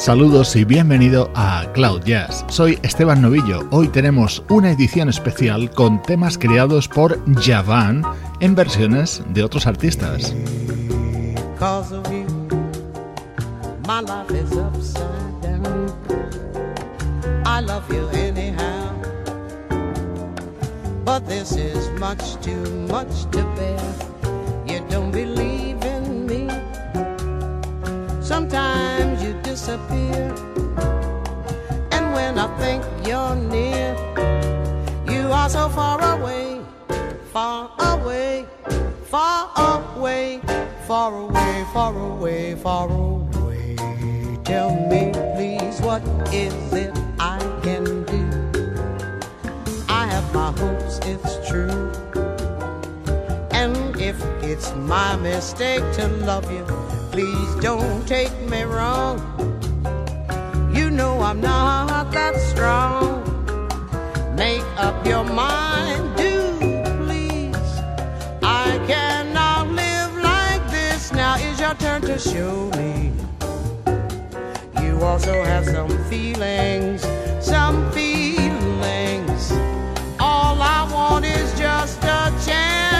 Saludos y bienvenido a Cloud Jazz. Soy Esteban Novillo. Hoy tenemos una edición especial con temas creados por Javan en versiones de otros artistas. Disappear, and when I think you're near, you are so far away, far away, far away, far away, far away, far away. Tell me, please, what is it I can do? I have my hopes, it's true. And if it's my mistake to love you, please don't take me wrong. You know I'm not that strong. Make up your mind, do please. I cannot live like this. Now is your turn to show me. You also have some feelings, some feelings. All I want is just a chance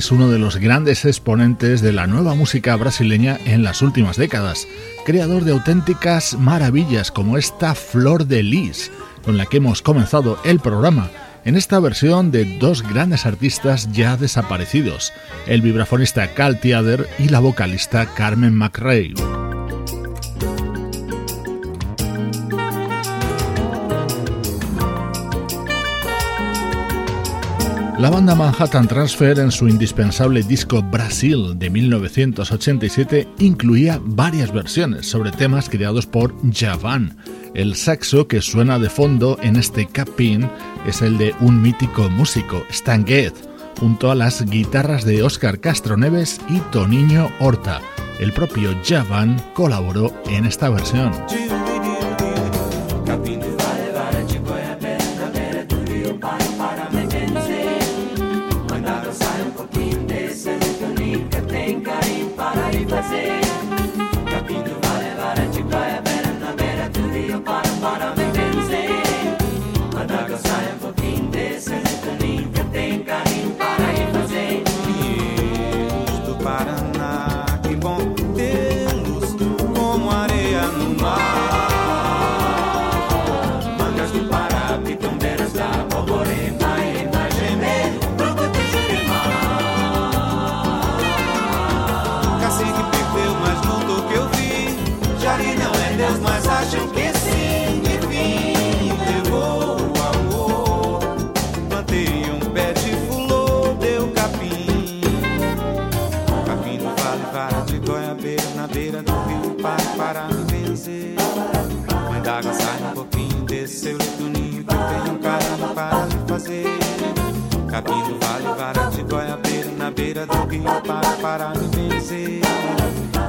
es uno de los grandes exponentes de la nueva música brasileña en las últimas décadas, creador de auténticas maravillas como esta Flor de Lis, con la que hemos comenzado el programa, en esta versión de dos grandes artistas ya desaparecidos, el vibrafonista Cal Tiader y la vocalista Carmen McRae. La banda Manhattan Transfer en su indispensable disco Brasil de 1987 incluía varias versiones sobre temas creados por Javan. El saxo que suena de fondo en este capín es el de un mítico músico, Stan Getz, junto a las guitarras de Oscar Castro Neves y Toniño Horta. El propio Javan colaboró en esta versión. Capim vale, vara de goiabeira Na beira do rio para para me benzer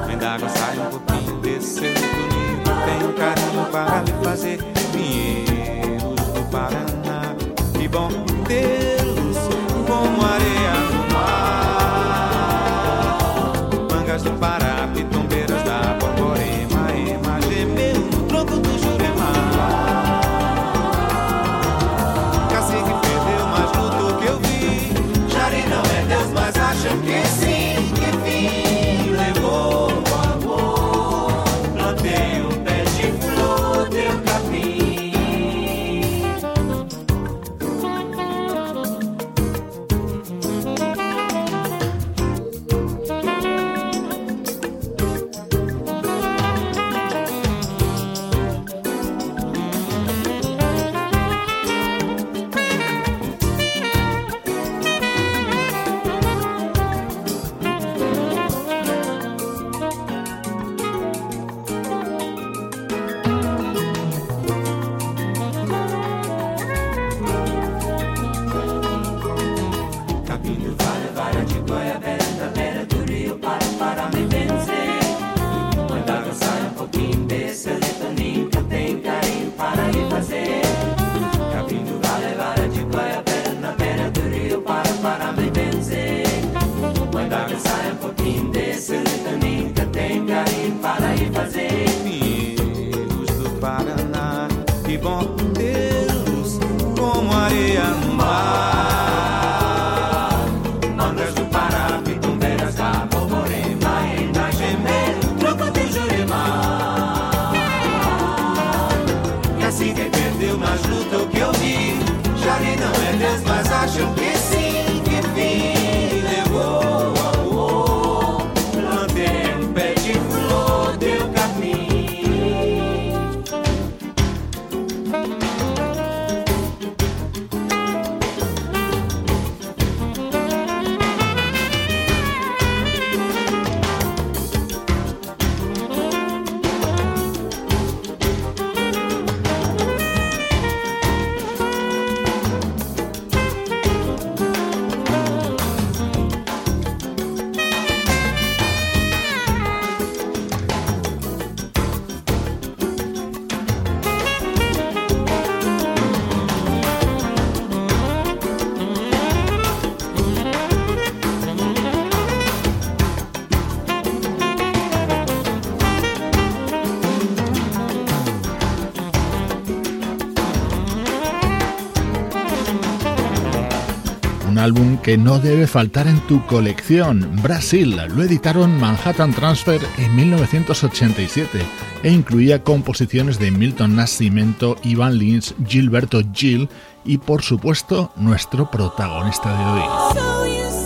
Vem d'água, sai um pouquinho Desceu do ninho Tem um carinho para lhe fazer Pinheiros do Paraná. Que bom tê-los como areia no mar. Mangas do Pará, que no debe faltar en tu colección. Brasil lo editaron Manhattan Transfer en 1987 e incluía composiciones de Milton Nascimento, Ivan Lins, Gilberto Gil y por supuesto nuestro protagonista de hoy.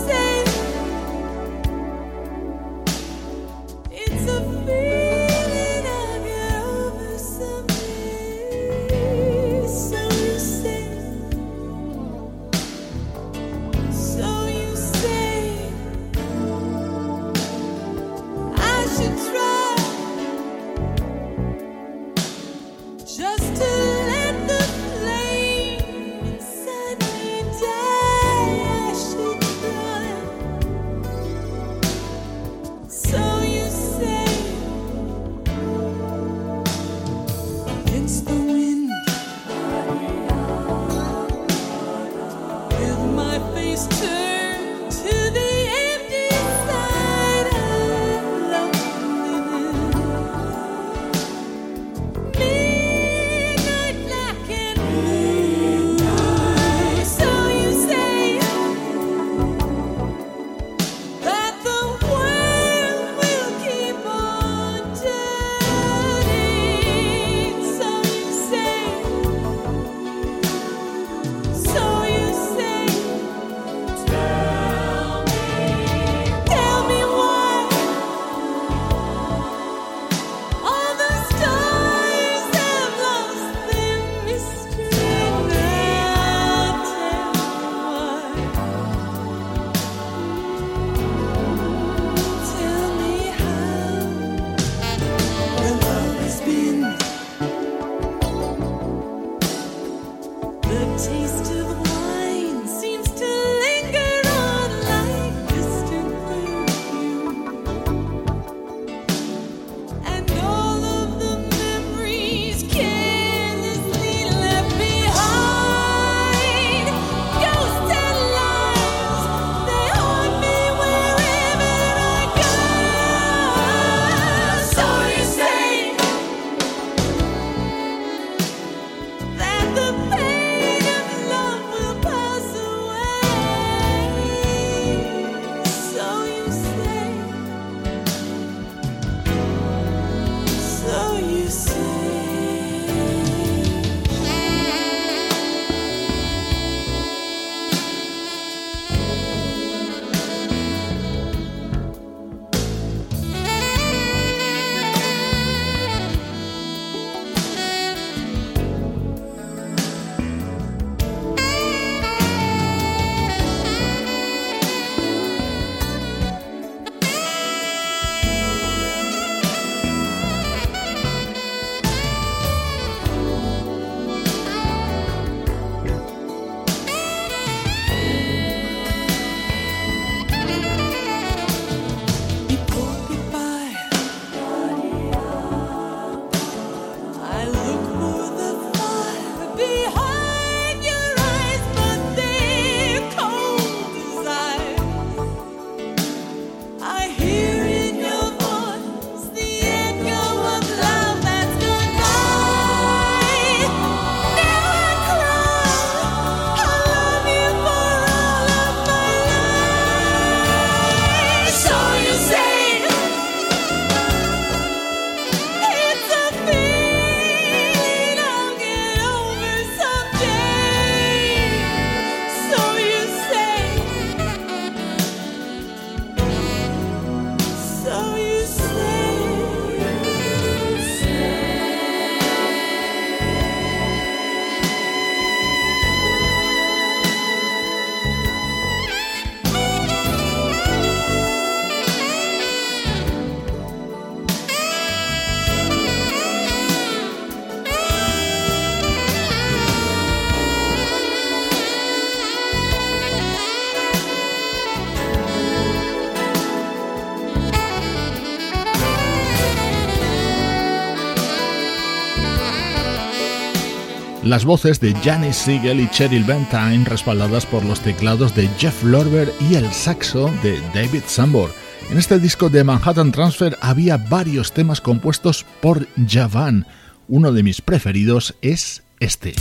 las voces de Janis Siegel y Cheryl Bentine respaldadas por los teclados de Jeff Lorber y el saxo de David Sambor. En este disco de Manhattan Transfer había varios temas compuestos por Javan. Uno de mis preferidos es este.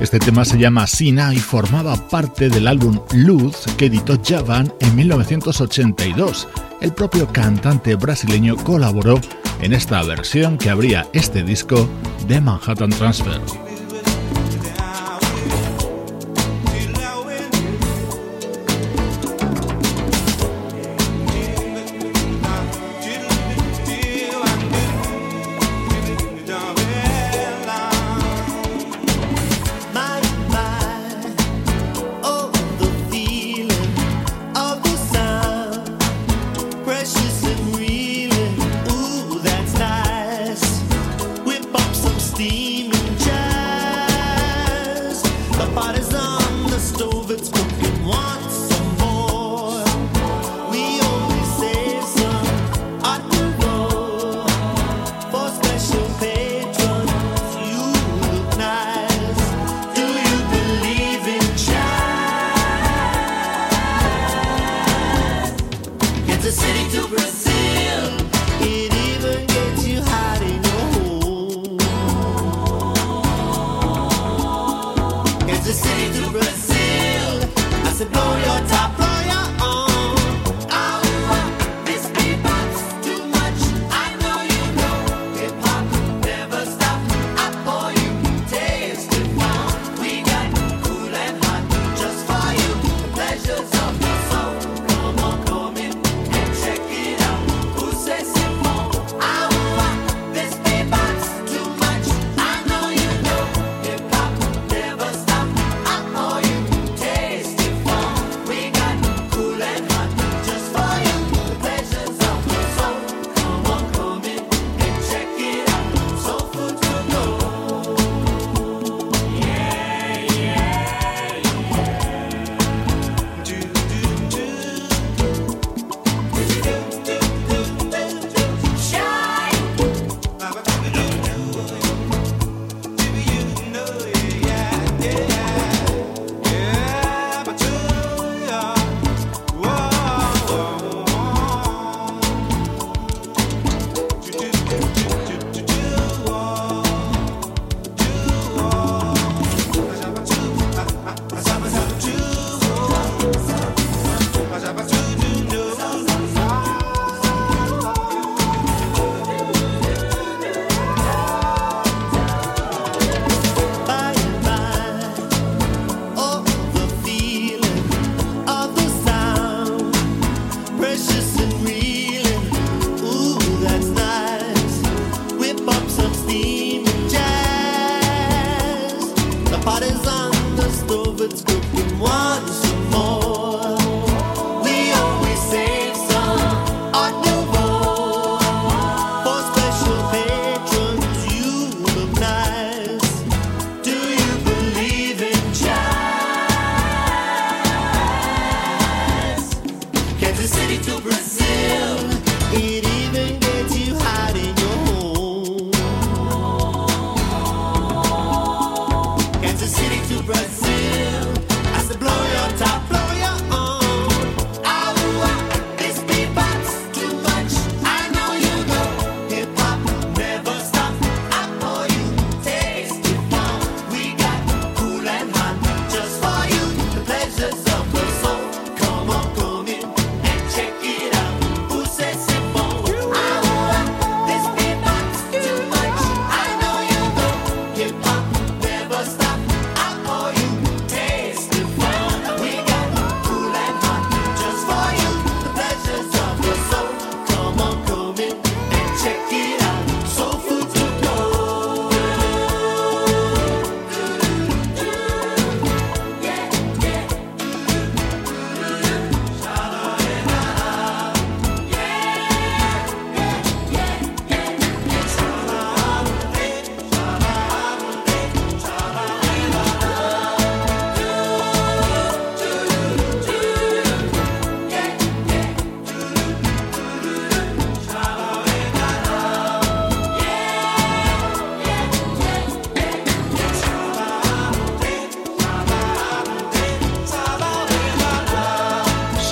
Este tema se llama Sina y formaba parte del álbum Luz que editó Javan en 1982 el propio cantante brasileño colaboró en esta versión que abría este disco de Manhattan Transfer.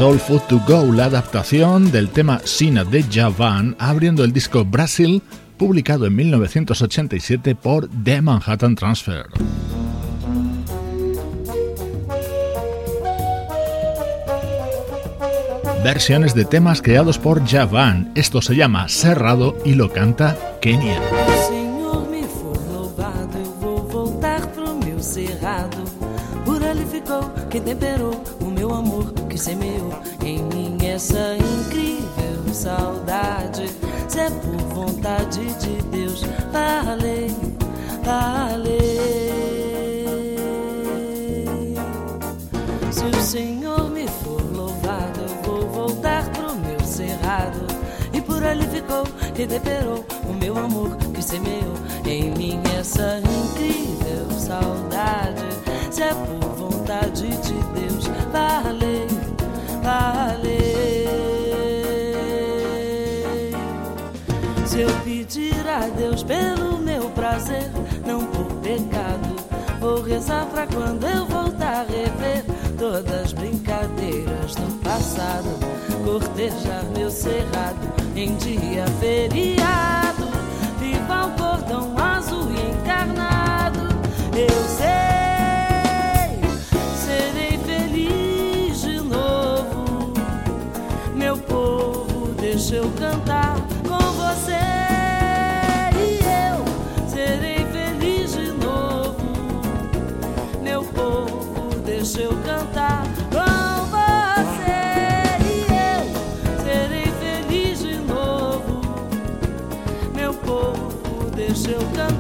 Soul Food to Go, la adaptación del tema Sina de Javan, abriendo el disco Brasil, publicado en 1987 por The Manhattan Transfer. Versiones de temas creados por Javan. Esto se llama Cerrado y lo canta Kenia. Senhor, me ali ficou quem temperou o meu amor que semeou em mim essa incrível saudade. Se é por vontade de Deus, valeu, valeu. Se o Senhor me for louvado, eu vou voltar pro meu cerrado. E por ali ficou quem temperou o meu amor que semeou em mim essa incrível saudade. Se é por vontade de Deus, valeu, valeu. Se eu pedir a Deus pelo meu prazer, não por pecado, vou rezar pra quando eu voltar a rever todas as brincadeiras do passado, cortejar meu cerrado em dia feriado, viva o cordão azul encarnado. Eu sei, eu cantar com você. E eu serei feliz de novo, meu povo, deixa eu cantar com você. E eu serei feliz de novo, meu povo, deixa eu cantar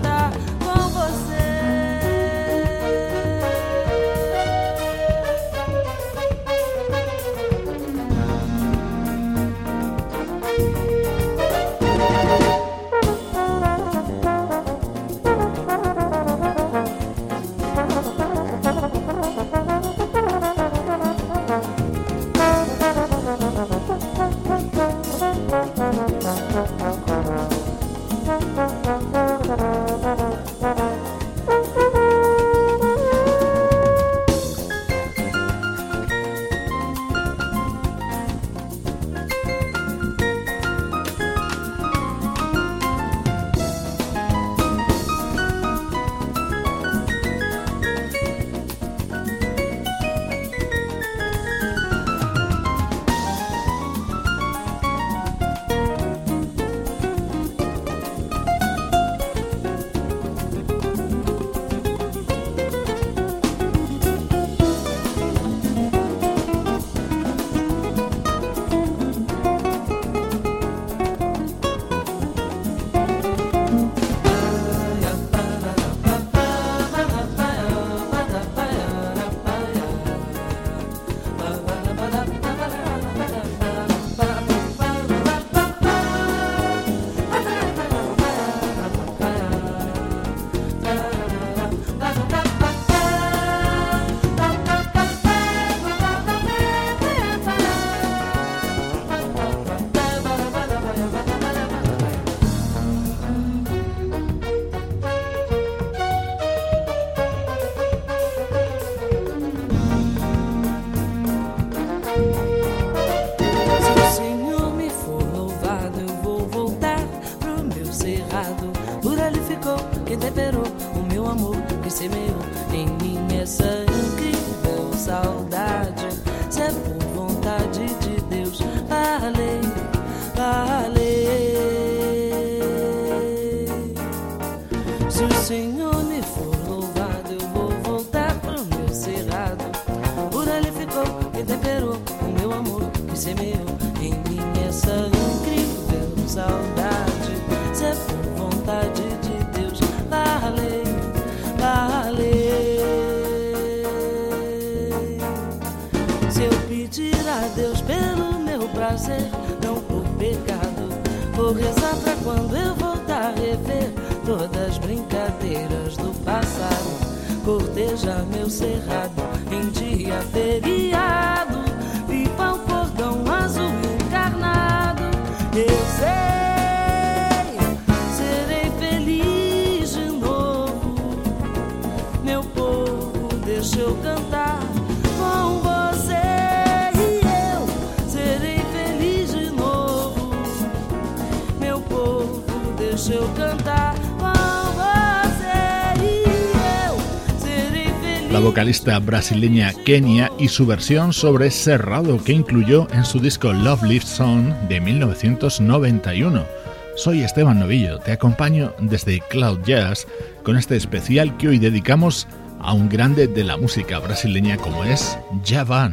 O Senhor me for as brincadeiras do passado. Cortejar meu cerrado em dia feriado, la vocalista brasileña Kenia y su versión sobre Cerrado que incluyó en su disco Love Lift Song de 1991. Soy Esteban Novillo, te acompaño desde Cloud Jazz con este especial que hoy dedicamos a un grande de la música brasileña como es Javan.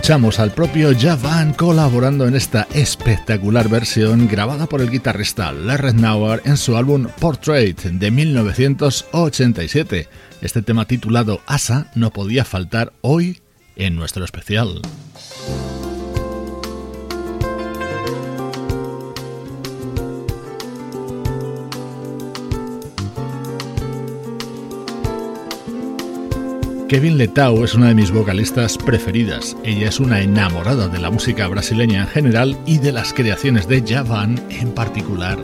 Escuchamos al propio Javan colaborando en esta espectacular versión grabada por el guitarrista Larry Nauer en su álbum Portrait de 1987. Este tema titulado Asa no podía faltar hoy en nuestro especial. Kevin Letao es una de mis vocalistas preferidas. Ella es una enamorada de la música brasileña en general y de las creaciones de Javan en particular.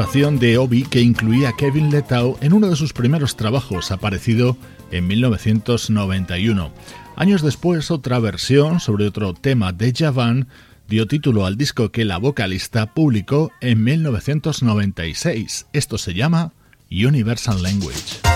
De Obi que incluía Kevin Letau en uno de sus primeros trabajos, aparecido en 1991. Años después, otra versión sobre otro tema de Javan dio título al disco que la vocalista publicó en 1996. Esto se llama Universal Language.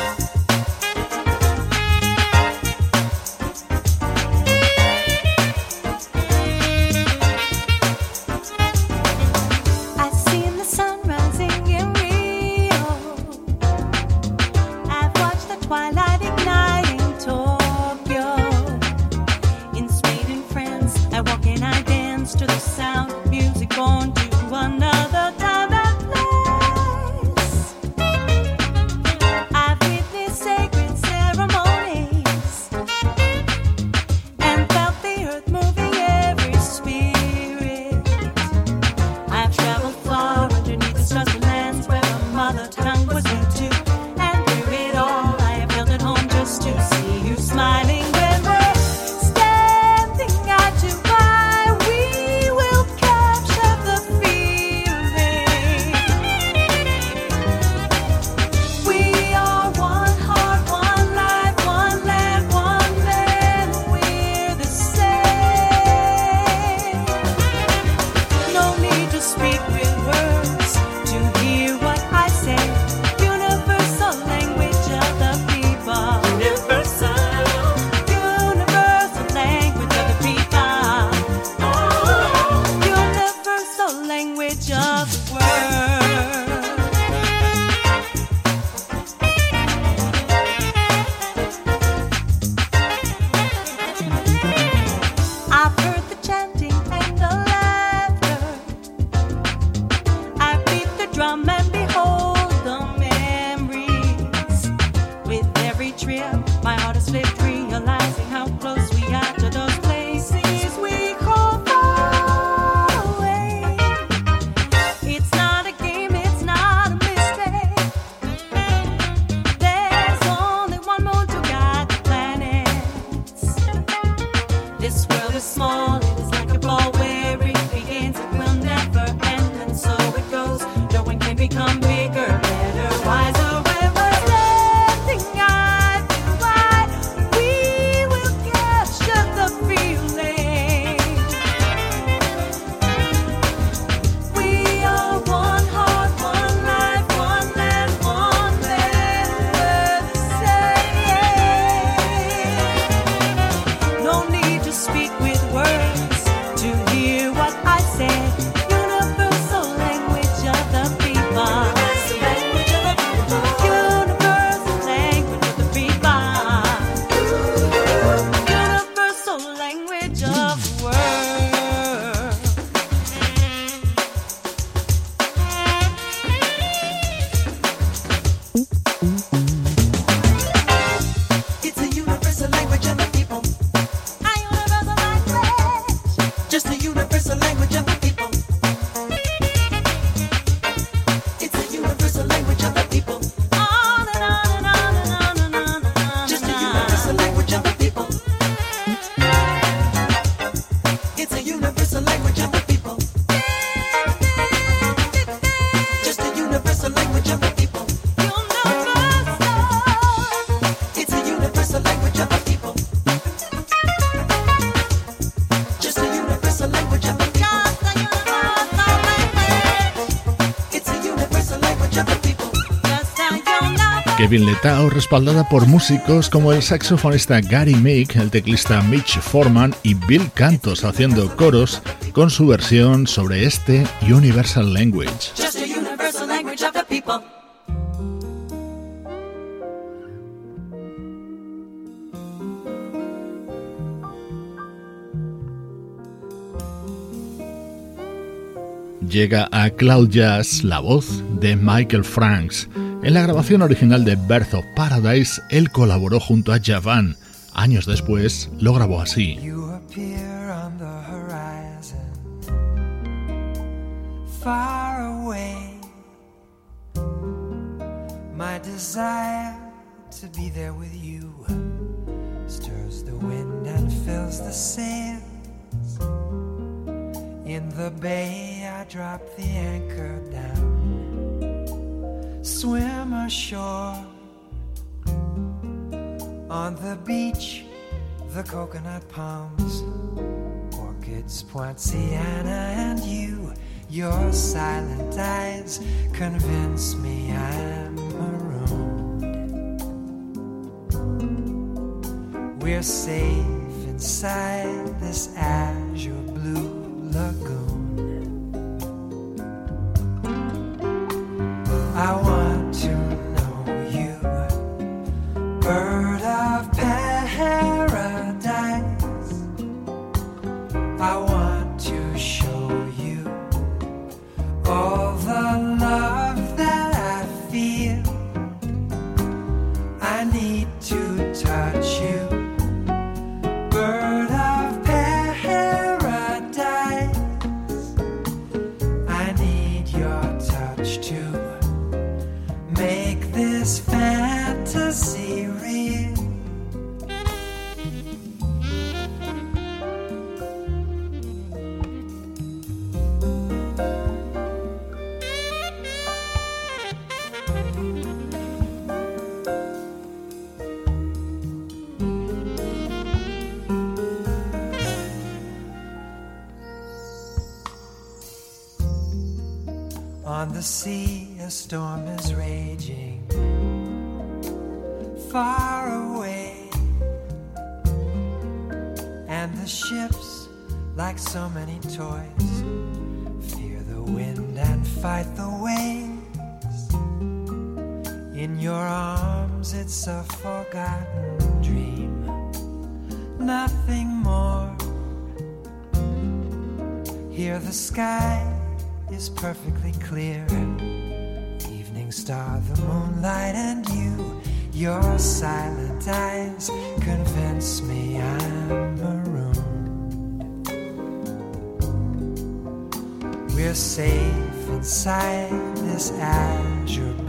Kevin Letao, respaldada por músicos como el saxofonista Gary Meek, el teclista Mitch Foreman y Bill Cantos haciendo coros con su versión sobre este Universal Language. Llega a Cloud Jazz la voz de Michael Franks en la grabación original de Birth of Paradise, él colaboró junto a Javan. Años después, lo grabó así. My desire to be there with you stirs the wind and fills the sails. In the bay, I drop the anchor down. Swim ashore. On the beach, the coconut palms, orchids, poinciana, and you. Your silent eyes convince me I'm marooned. We're safe inside this azure blue. sea, a storm is raging far away, and the ships, like so many toys, fear the wind and fight the waves. In your arms, it's a forgotten dream, nothing more. Hear the sky is perfectly clear. Evening star, the moonlight, and you. Your silent eyes convince me I'm marooned. We're safe inside this azure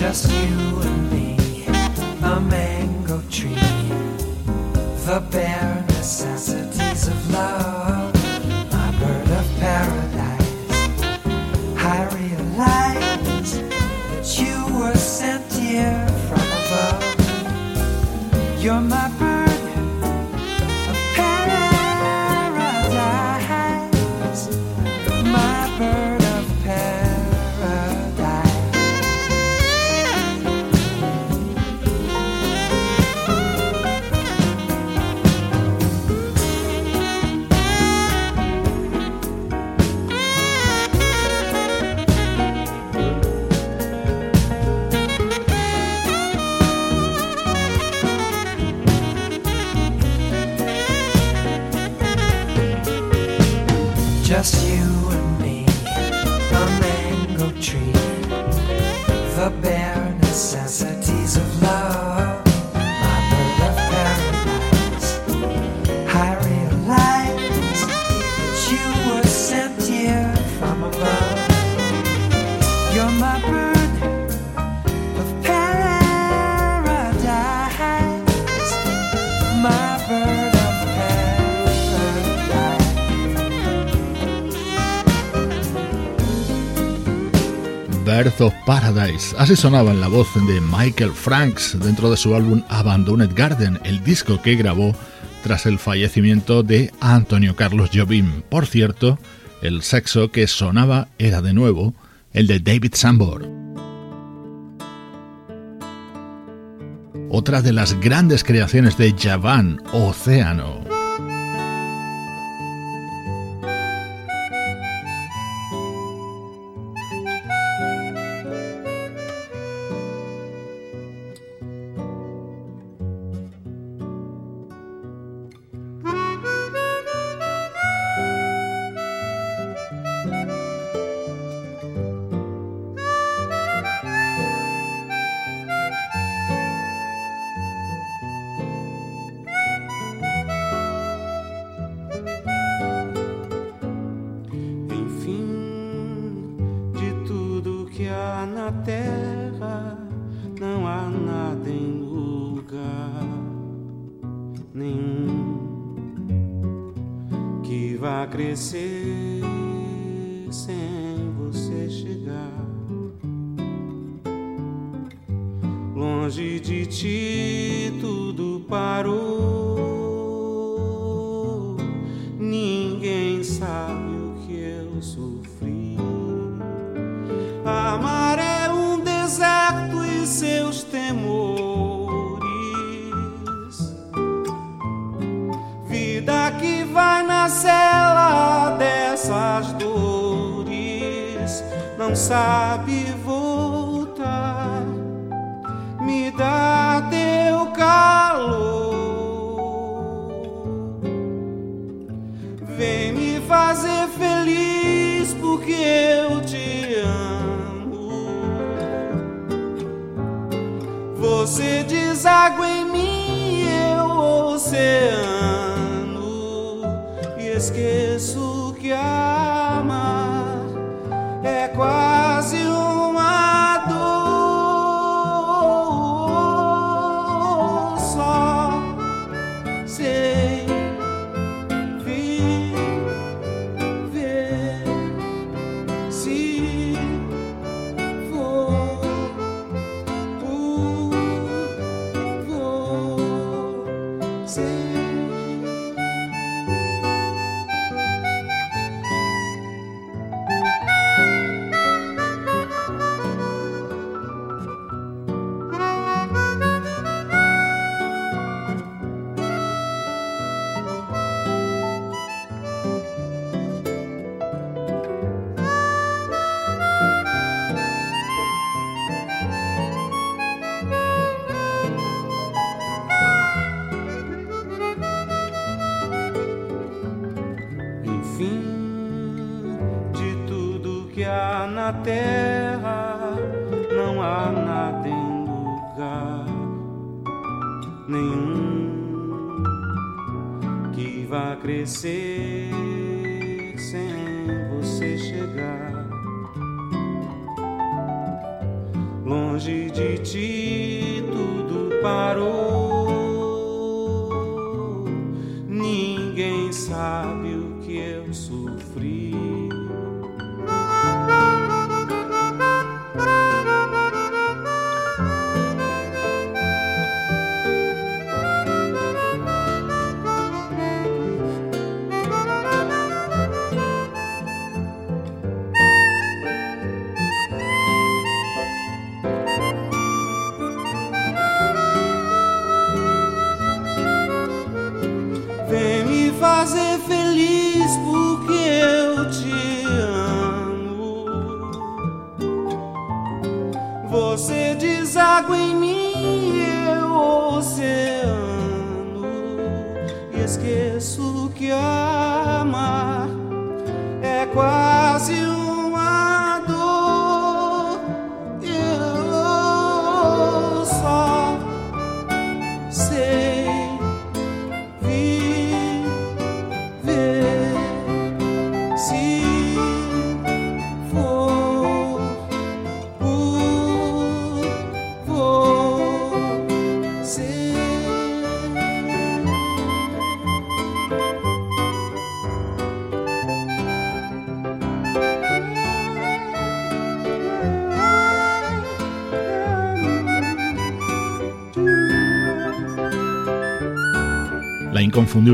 just you and me, a mango tree, the bare necessities of love. Paradise. Así sonaba en la voz de Michael Franks dentro de su álbum Abandoned Garden, el disco que grabó tras el fallecimiento de Antonio Carlos Jobim. Por cierto, el sexo que sonaba era de nuevo el de David Sambor. Otra de las grandes creaciones de Javan, Océano.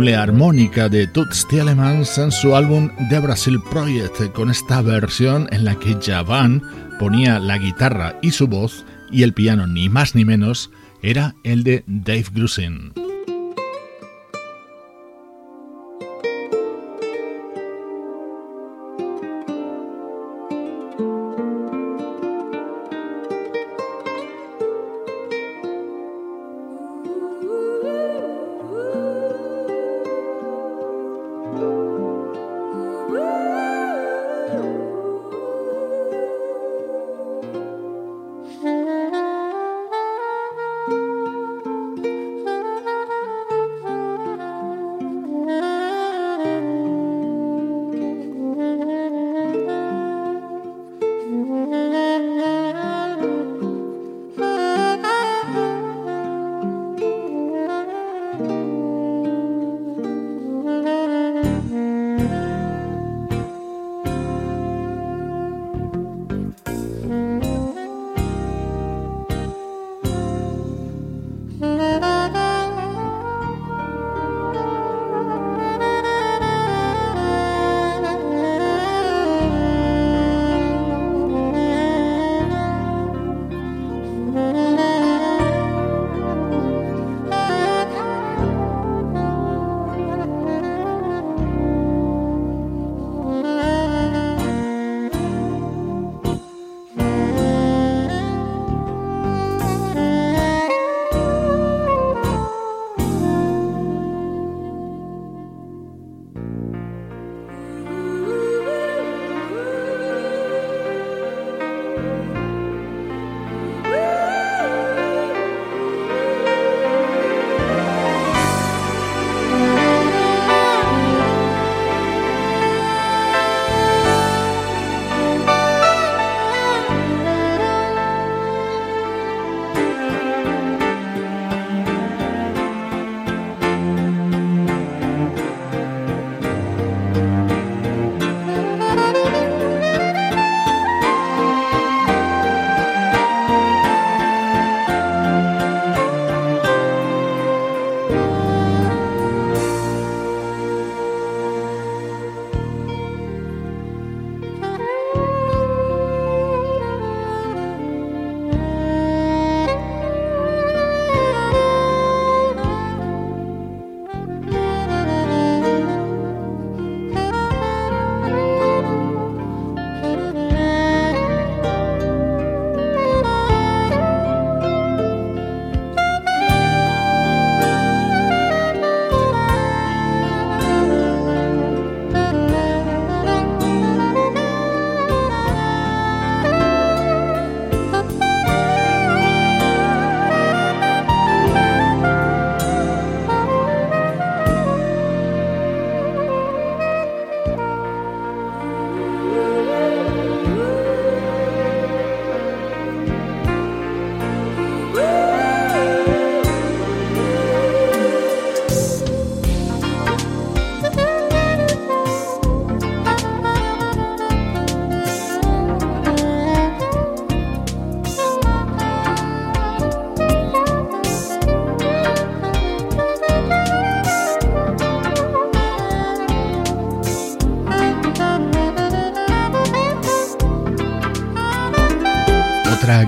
doble armónica de Toots Thielemans en su álbum The Brazil Project, con esta versión en la que Javan ponía la guitarra y su voz, y el piano, ni más ni menos, era el de Dave Grusin.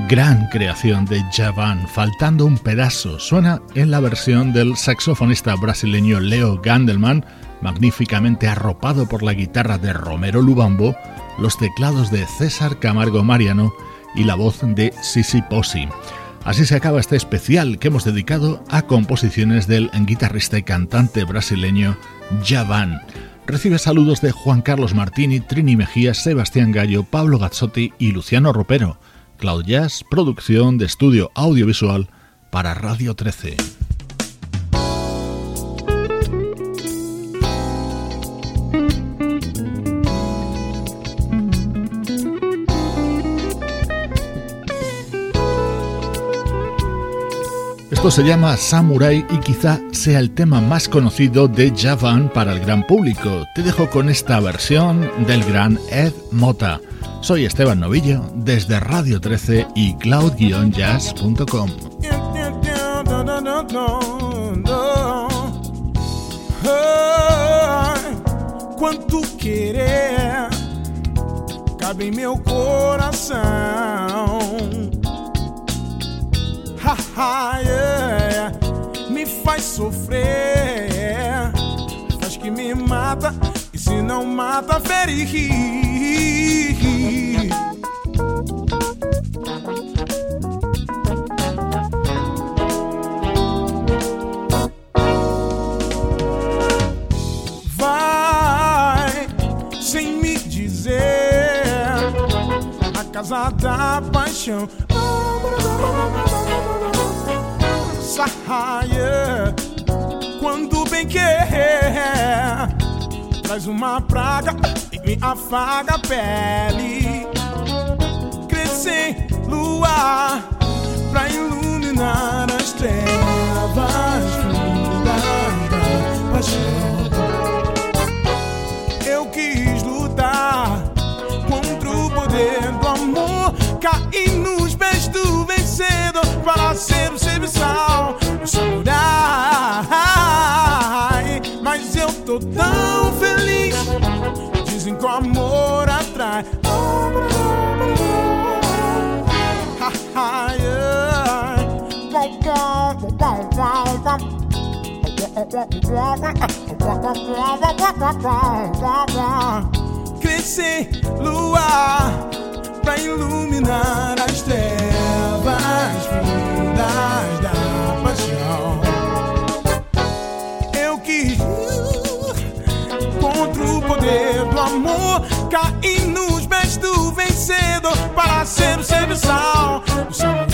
Gran creación de Javan, faltando un pedazo. Suena en la versión del saxofonista brasileño Leo Gandelman, magníficamente arropado por la guitarra de Romero Lubambo, los teclados de César Camargo Mariano y la voz de Sisi Posi. Así se acaba este especial que hemos dedicado a composiciones del guitarrista y cantante brasileño Javan. Recibe saludos de Juan Carlos Martini, Trini Mejía, Sebastián Gallo, Pablo Gazzotti y Luciano Ropero. Cloud Jazz, producción de estudio audiovisual para Radio 13. Esto se llama Samurai y quizá sea el tema más conocido de Javan para el gran público. Te dejo con esta versión del gran Ed Mota. Soy Esteban Novillo desde Radio 13 y cloud-jazz.com. Quanto querer cabe em meu coração. Ha, yeah. Me faz sofrer, faz que me mata se não mata, ferir. casa da paixão. Saia quando bem quer, traz uma praga e me afaga a pele. Crescer lua pra iluminar as trevas fundas da paixão. Eu quis lutar contra o poder do amor. Cair nos pés do vencedor para ser o serviçal, o tô tão feliz. Dizem que o amor atrai. Crescer, lua, pra iluminar as trevas fundas contra o poder do amor, cair nos pés do vencedor para ser o serviçal, o samurai.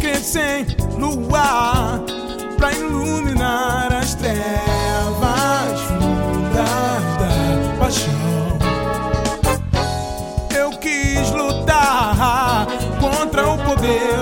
Que sem luar pra iluminar as trevas fundas da paixão. Eu quis lutar contra o poder